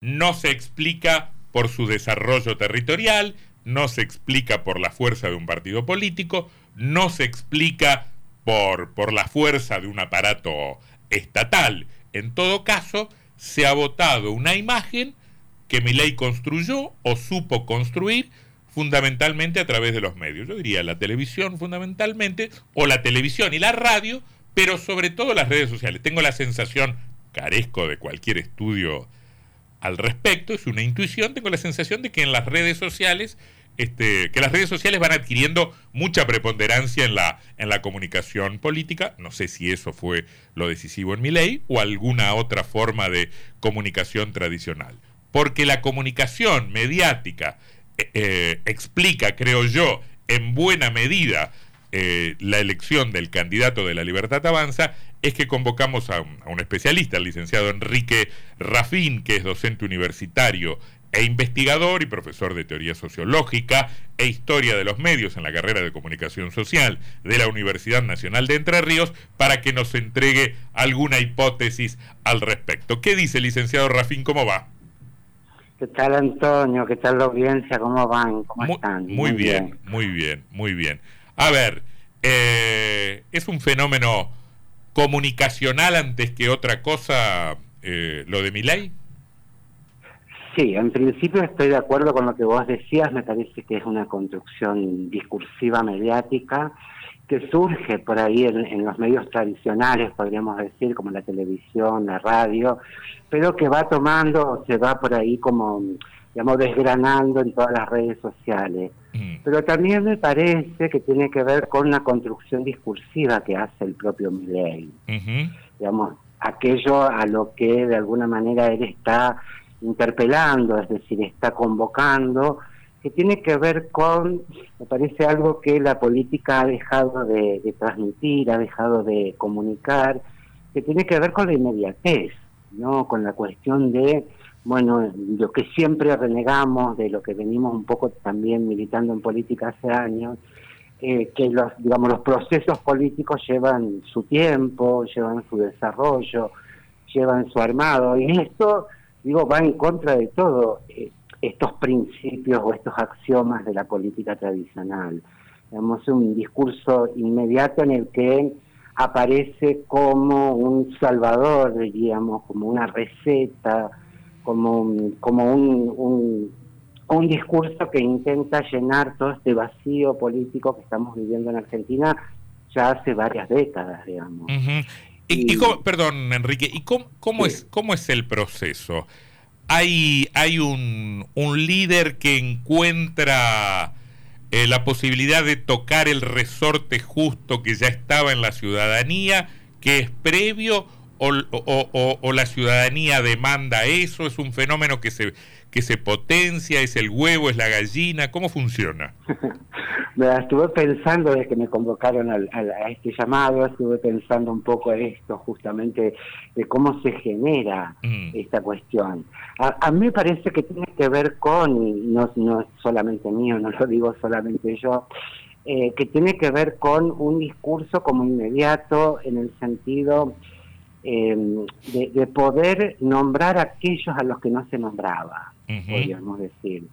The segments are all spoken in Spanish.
no se explica por su desarrollo territorial, no se explica por la fuerza de un partido político, no se explica por, por la fuerza de un aparato estatal. En todo caso, se ha votado una imagen que ley construyó o supo construir fundamentalmente a través de los medios. Yo diría la televisión fundamentalmente, o la televisión y la radio, pero sobre todo las redes sociales. Tengo la sensación, carezco de cualquier estudio al respecto, es una intuición, tengo la sensación de que en las redes sociales, este, que las redes sociales van adquiriendo mucha preponderancia en la, en la comunicación política. No sé si eso fue lo decisivo en mi ley o alguna otra forma de comunicación tradicional. Porque la comunicación mediática eh, eh, explica, creo yo, en buena medida eh, la elección del candidato de la Libertad Avanza es que convocamos a un, especialista, el licenciado Enrique Rafín, que es docente universitario e investigador y profesor de teoría sociológica e historia de los medios en la carrera de comunicación social de la Universidad Nacional de Entre Ríos, para que nos entregue alguna hipótesis al respecto. ¿Qué dice, licenciado Rafín? ¿Cómo va? ¿Qué tal, Antonio? ¿Qué tal la audiencia? ¿Cómo van? ¿Cómo están? Muy, bien, muy bien, muy bien. A ver, eh, es un fenómeno comunicacional antes que otra cosa eh, lo de mi ley. Sí, en principio estoy de acuerdo con lo que vos decías, me parece que es una construcción discursiva mediática que surge por ahí en, los medios tradicionales, podríamos decir, como la televisión, la radio, pero que va tomando, se va por ahí como digamos, desgranando en todas las redes sociales. Mm. Pero también me parece que tiene que ver con una construcción discursiva que hace el propio Milley. Digamos, aquello a lo que de alguna manera él está interpelando, es decir, está convocando, que tiene que ver con, me parece algo que la política ha dejado de, de transmitir, ha dejado de comunicar, que tiene que ver con la inmediatez, ¿no? Con la cuestión de bueno, lo que siempre renegamos, de lo que venimos un poco también militando en política hace años, eh, que los, digamos, los procesos políticos llevan su tiempo, llevan su desarrollo, llevan su armado, y esto, digo, va en contra de todo eh, estos principios o estos axiomas de la política tradicional. Digamos, un discurso inmediato en el que aparece como un salvador, diríamos, como una receta, como, como un, un, discurso que intenta llenar todo este vacío político que estamos viviendo en Argentina ya hace varias décadas, digamos. y, perdón, Enrique, ¿y cómo, cómo es, cómo es el proceso? Hay, hay un, un líder que encuentra eh, la posibilidad de tocar el resorte justo que ya estaba en la ciudadanía, que es previo o, la ciudadanía demanda eso? ¿Es un fenómeno que se, que se potencia? ¿Es el huevo? ¿Es la gallina? ¿Cómo funciona? estuve pensando desde que me convocaron a este llamado, estuve pensando un poco en esto, justamente de cómo se genera mm. esta cuestión. A, mí me parece que tiene que ver con, no, no es solamente mío, no lo digo solamente yo, eh, que tiene que ver con un discurso como inmediato en el sentido eh, de, poder nombrar a aquellos a los que no se nombraba, podríamos decir.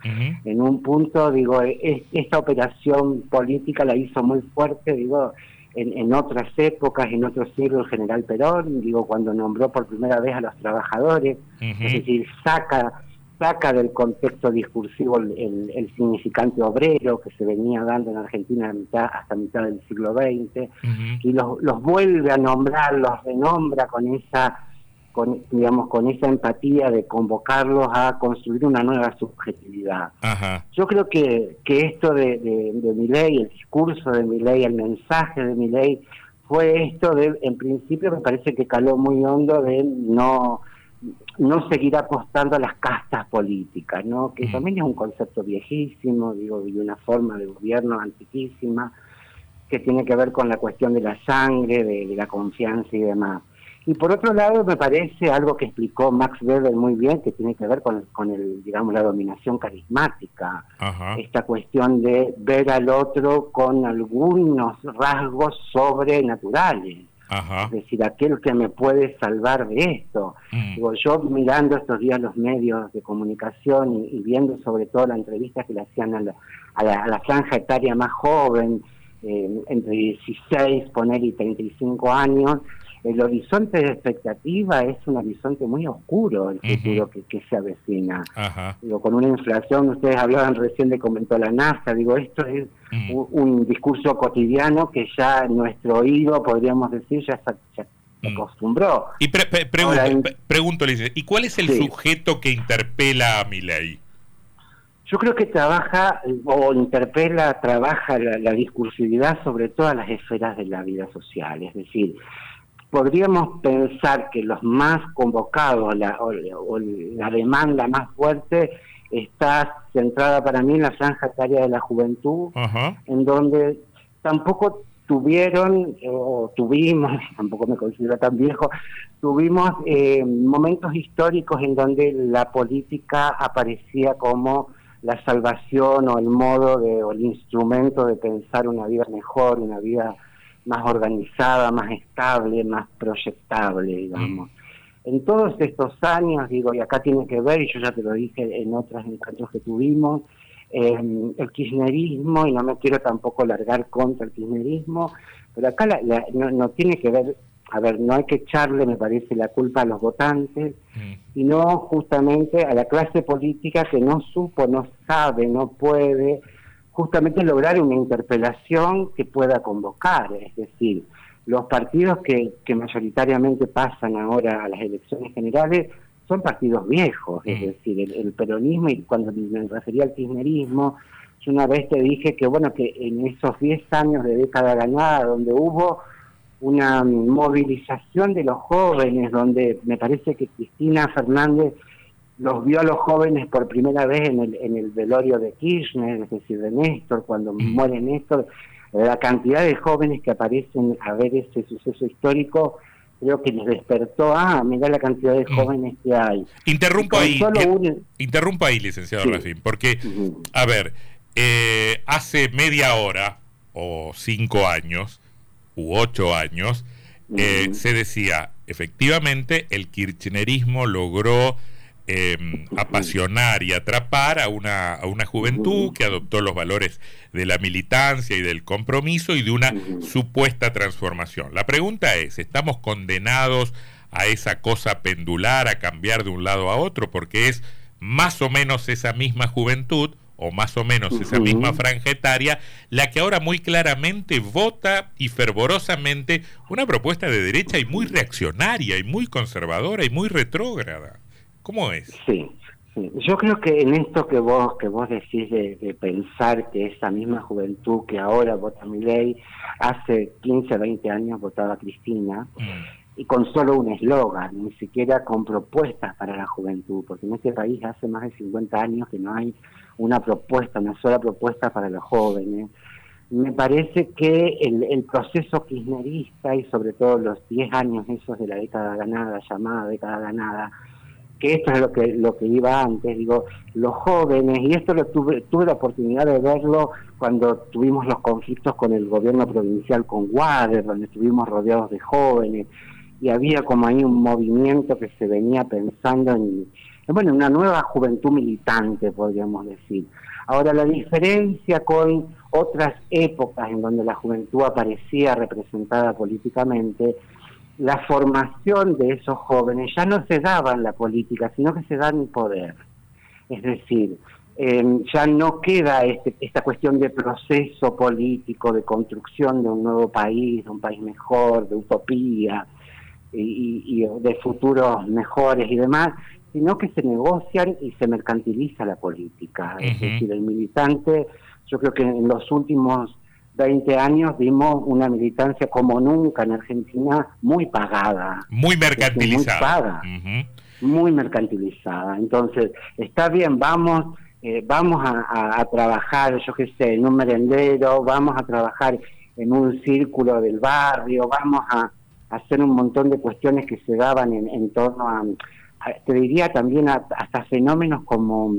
En un punto, digo, esta operación política la hizo muy fuerte, digo, en, en, otras épocas, en otros siglos, el general Perón, digo, cuando nombró por primera vez a los trabajadores, es decir, saca saca del contexto discursivo el, significante obrero que se venía dando en Argentina hasta mitad del siglo XX y los, los vuelve a nombrar, los renombra con esa con, digamos con esa empatía de convocarlos a construir una nueva subjetividad. Yo creo que, que esto de, de, mi ley, el discurso de mi ley, el mensaje de mi ley, fue esto de, en principio me parece que caló muy hondo de no no seguir apostando a las castas políticas, ¿no? que también es un concepto viejísimo, digo, y una forma de gobierno antiquísima, que tiene que ver con la cuestión de la sangre, de, la confianza y demás. Y por otro lado, me parece algo que explicó Max Weber muy bien, que tiene que ver con, con el, digamos, la dominación carismática. Esta cuestión de ver al otro con algunos rasgos sobrenaturales. Es decir, aquel que me puede salvar de esto. Mm. Digo, yo mirando estos días los medios de comunicación y, viendo sobre todo la entrevista que le hacían a la, a la, franja etaria más joven, eh, entre 16, poner y 35 años, el horizonte de expectativa es un horizonte muy oscuro, el futuro que, se avecina. Digo, con una inflación, ustedes hablaban recién de comentó la NASA, digo, esto es un, discurso cotidiano que ya nuestro oído, podríamos decir, ya, se acostumbró. Y pregunto, ¿y cuál es el sujeto que interpela a mi ley? Yo creo que trabaja o interpela, trabaja la, la, discursividad sobre todas las esferas de la vida social. Es decir, podríamos pensar que los más convocados la, o, la demanda más fuerte está centrada para mí en la franja etaria de la juventud, en donde tampoco tuvieron o tuvimos, tampoco me considero tan viejo, tuvimos eh, momentos históricos en donde la política aparecía como la salvación o el modo de, o el instrumento de pensar una vida mejor, una vida más organizada, más estable, más proyectable, digamos. En todos estos años, digo, y acá tiene que ver, y yo ya te lo dije en otros encuentros que tuvimos, eh, el kirchnerismo, y no me quiero tampoco largar contra el kirchnerismo, pero acá no, tiene que ver, a ver, no hay que echarle, me parece, la culpa a los votantes, sino justamente a la clase política que no supo, no sabe, no puede justamente lograr una interpelación que pueda convocar, es decir, los partidos que, mayoritariamente pasan ahora a las elecciones generales son partidos viejos, es decir, el, peronismo, y cuando me refería al kirchnerismo, yo una vez te dije que, bueno, que en esos 10 años de década ganada, donde hubo una movilización de los jóvenes, donde me parece que Cristina Fernández los vio a los jóvenes por primera vez en el, en el velorio de Kirchner, es decir, de Néstor, cuando muere Néstor, la cantidad de jóvenes que aparecen a ver ese suceso histórico, creo que les despertó, ah, mira la cantidad de jóvenes que hay. Interrumpo ahí, interrumpo ahí, licenciado porque, a ver, eh, hace media hora, o cinco años, u ocho años, eh, se decía, efectivamente, el kirchnerismo logró Em, apasionar y atrapar a una, a una juventud que adoptó los valores de la militancia y del compromiso y de una supuesta transformación. La pregunta es, ¿estamos condenados a esa cosa pendular, a cambiar de un lado a otro? Porque es más o menos esa misma juventud o más o menos esa misma franja etaria, la que ahora muy claramente vota y fervorosamente una propuesta de derecha y muy reaccionaria y muy conservadora y muy retrógrada. ¿Cómo es? Sí, Yo creo que en esto que vos que vos decís de, pensar que esa misma juventud que ahora vota mi ley, hace 15, 20 años votaba Cristina, mm. y con solo un eslogan, ni siquiera con propuestas para la juventud, porque en este país hace más de 50 años que no hay una propuesta, una sola propuesta para los jóvenes. Me parece que el, el proceso kirchnerista y sobre todo los 10 años esos de la década ganada, llamada década ganada, que esto es lo que lo que iba antes, digo, los jóvenes, y esto lo tuve, tuve la oportunidad de verlo cuando tuvimos los conflictos con el gobierno provincial con Wader, donde estuvimos rodeados de jóvenes, y había como ahí un movimiento que se venía pensando en, bueno, una nueva juventud militante, podríamos decir. Ahora, la diferencia con otras épocas en donde la juventud aparecía representada políticamente, la formación de esos jóvenes ya no se daba en la política, sino que se da en poder. Es decir, em, ya no queda este, esta cuestión de proceso político, de construcción de un nuevo país, de un país mejor, de utopía y, de futuros mejores y demás, sino que se negocian y se mercantiliza la política. Es decir, el militante, yo creo que en los últimos 20 años vimos una militancia como nunca en Argentina muy pagada. Muy mercantilizada. Muy, mercantilizada. Entonces, está bien, vamos, eh, vamos a, trabajar, yo qué sé, en un merendero, vamos a trabajar en un círculo del barrio, vamos a, hacer un montón de cuestiones que se daban en, torno a, te diría también hasta fenómenos como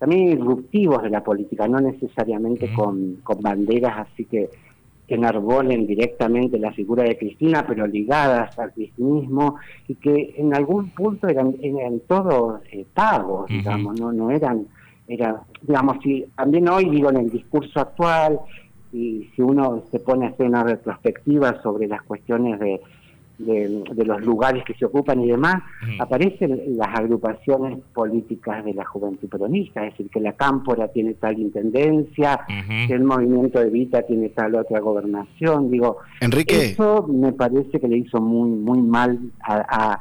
también irruptivos de la política, no necesariamente con, con, banderas así que que enarbolen directamente la figura de Cristina, pero ligadas al cristinismo, y que en algún punto eran, eran todos eh, pagos, digamos, no, no eran, era, digamos, si también hoy digo en el discurso actual, y si uno se pone a hacer una retrospectiva sobre las cuestiones de de, los lugares que se ocupan y demás, aparecen las agrupaciones políticas de la juventud peronista, es decir, que la Cámpora tiene tal intendencia, que el movimiento de Vita tiene tal otra gobernación, digo, Enrique. eso me parece que le hizo muy, muy mal a,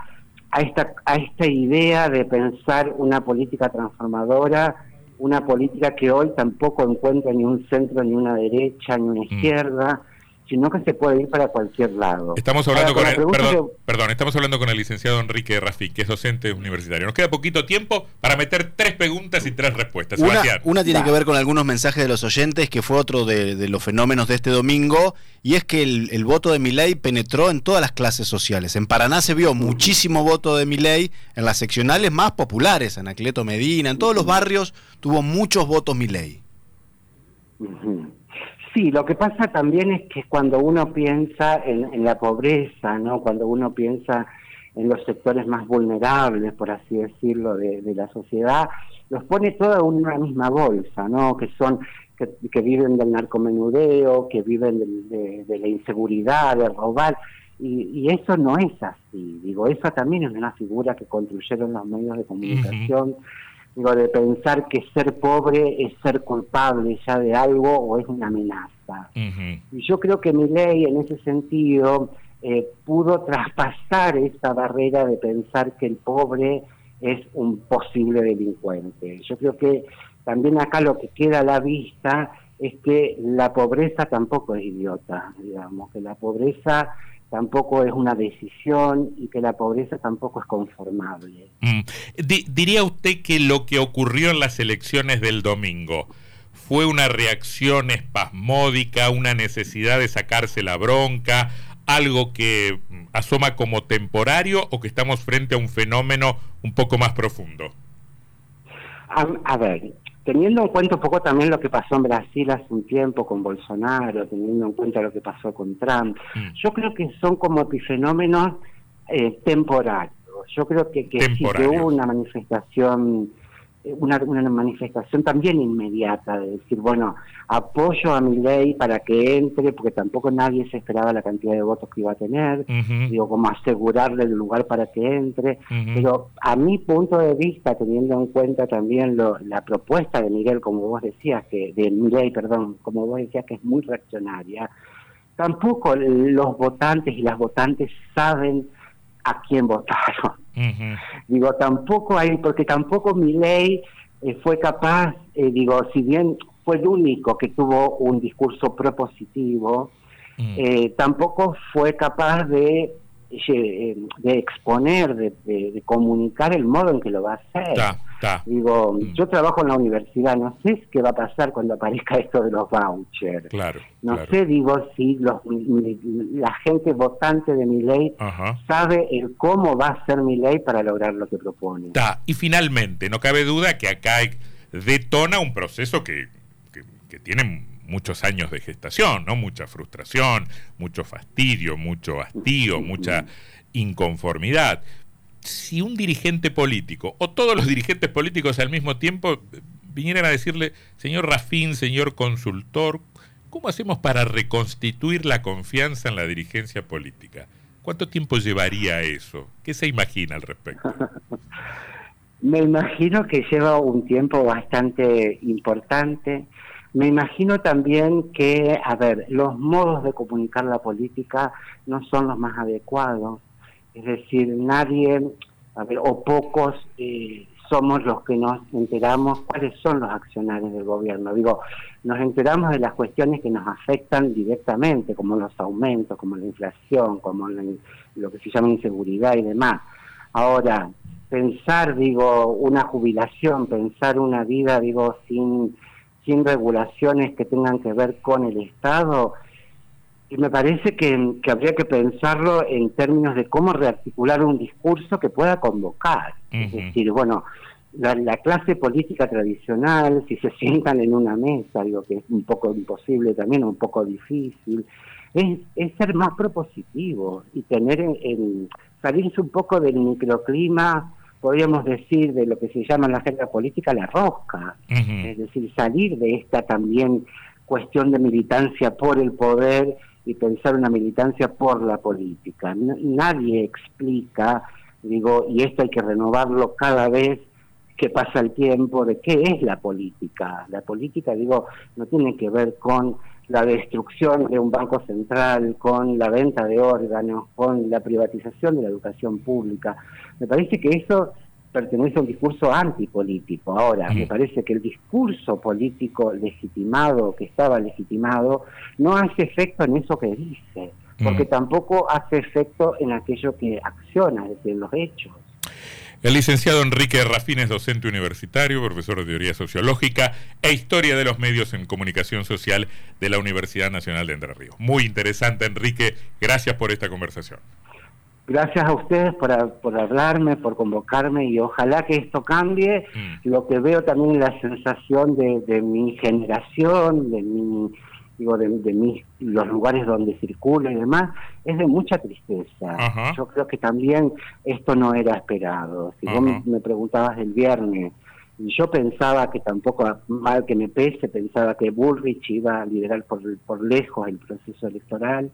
a, esta, a esta idea de pensar una política transformadora, una política que hoy tampoco encuentra ni un centro, ni una derecha, ni una izquierda, sino que se puede ir para cualquier lado. Estamos hablando con, el, perdón, estamos hablando con el licenciado Enrique Rafí, que es docente universitario. Nos queda poquito tiempo para meter tres preguntas y tres respuestas. Una, tiene que ver con algunos mensajes de los oyentes, que fue otro de, los fenómenos de este domingo, y es que el, voto de Milei penetró en todas las clases sociales. En Paraná se vio muchísimo voto de Milei en las seccionales más populares, en Acleto Medina, en todos los barrios tuvo muchos votos Milei. Sí, lo que pasa también es que cuando uno piensa en, la pobreza, ¿no? Cuando uno piensa en los sectores más vulnerables, por así decirlo, de, la sociedad, los pone todo en una misma bolsa, ¿no? Que son que, viven del narcomenudeo, que viven de, la inseguridad, de robar, y, y, eso no es así. Digo, esa también es una figura que construyeron los medios de comunicación digo, de pensar que ser pobre es ser culpable ya de algo o es una amenaza. Y yo creo que mi ley en ese sentido eh, pudo traspasar esa barrera de pensar que el pobre es un posible delincuente. Yo creo que también acá lo que queda a la vista es que la pobreza tampoco es idiota, digamos, que la pobreza tampoco es una decisión y que la pobreza tampoco es conformable. Mm. ¿Diría usted que lo que ocurrió en las elecciones del domingo fue una reacción espasmódica, una necesidad de sacarse la bronca, algo que mm, asoma como temporario o que estamos frente a un fenómeno un poco más profundo? a ver, teniendo en cuenta un poco también lo que pasó en Brasil hace un tiempo con Bolsonaro, teniendo en cuenta lo que pasó con Trump, mm. yo creo que son como epifenómenos eh, temporarios. Yo creo que, que sí que hubo una manifestación una, una manifestación también inmediata de decir, bueno, apoyo a mi ley para que entre, porque tampoco nadie se esperaba la cantidad de votos que iba a tener, digo, como asegurarle el lugar para que entre, pero a mi punto de vista, teniendo en cuenta también lo, la propuesta de Miguel, como vos decías, que de Miguel, perdón, como vos decías, que es muy reaccionaria, tampoco los votantes y las votantes saben a quién votaron. Digo, tampoco hay, porque tampoco mi ley eh, fue capaz, eh, digo, si bien fue el único que tuvo un discurso propositivo, mm. eh, tampoco fue capaz de de exponer, de, comunicar el modo en que lo va a hacer. Digo, mm. yo trabajo en la universidad, no sé qué va a pasar cuando aparezca esto de los vouchers. Claro, no sé, digo, si los, la gente votante de mi ley sabe el cómo va a ser mi ley para lograr lo que propone. Y finalmente, no cabe duda que acá detona un proceso que, que, que tiene muchos años de gestación, ¿no? Mucha frustración, mucho fastidio, mucho hastío, mucha inconformidad. Si un dirigente político, o todos los dirigentes políticos al mismo tiempo, vinieran a decirle, señor Rafín, señor consultor, ¿cómo hacemos para reconstituir la confianza en la dirigencia política? ¿Cuánto tiempo llevaría eso? ¿Qué se imagina al respecto? Me imagino que lleva un tiempo bastante importante. Me imagino también que, a ver, los modos de comunicar la política no son los más adecuados. Es decir, nadie, a ver, o pocos eh, somos los que nos enteramos cuáles son los accionarios del gobierno. Digo, nos enteramos de las cuestiones que nos afectan directamente, como los aumentos, como la inflación, como lo que se llama inseguridad y demás. Ahora, pensar, digo, una jubilación, pensar una vida, digo, sin sin regulaciones que tengan que ver con el Estado. Y me parece que, habría que pensarlo en términos de cómo rearticular un discurso que pueda convocar. Es decir, bueno, la, clase política tradicional, si se sientan en una mesa, digo que es un poco imposible también, un poco difícil, es, es ser más propositivo y tener en, salirse un poco del microclima, podríamos decir, de lo que se llama en la agenda política la rosca, es decir, salir de esta también cuestión de militancia por el poder y pensar una militancia por la política. Nadie explica, digo, y esto hay que renovarlo cada vez que pasa el tiempo, de qué es la política. La política, digo, no tiene que ver con la destrucción de un banco central, con la venta de órganos, con la privatización de la educación pública. Me parece que eso pertenece a un discurso antipolítico. Ahora, me parece que el discurso político legitimado, que estaba legitimado, no hace efecto en eso que dice, porque tampoco hace efecto en aquello que acciona, es decir, en los hechos. El licenciado Enrique Rafín es docente universitario, profesor de teoría sociológica e historia de los medios en comunicación social de la Universidad Nacional de Entre Ríos. Muy interesante, Enrique. Gracias por esta conversación. Gracias a ustedes por, por hablarme, por convocarme y ojalá que esto cambie. Mm. Lo que veo también es la sensación de, de mi generación, de mi digo, de, mis, los lugares donde circulo y demás, es de mucha tristeza. Yo creo que también esto no era esperado. Si vos me, preguntabas el viernes, y yo pensaba que tampoco, mal que me pese, pensaba que Bullrich iba a liderar por, por lejos el proceso electoral,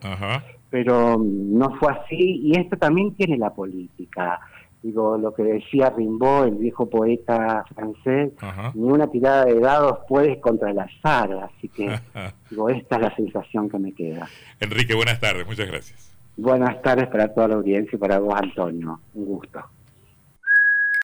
pero no fue así, y esto también tiene la política digo, lo que decía Rimbaud, el viejo poeta francés, ni una tirada de dados puede contra el azar, así que digo, esta es la sensación que me queda. Enrique, buenas tardes, muchas gracias. Buenas tardes para toda la audiencia y para vos, Antonio, un gusto.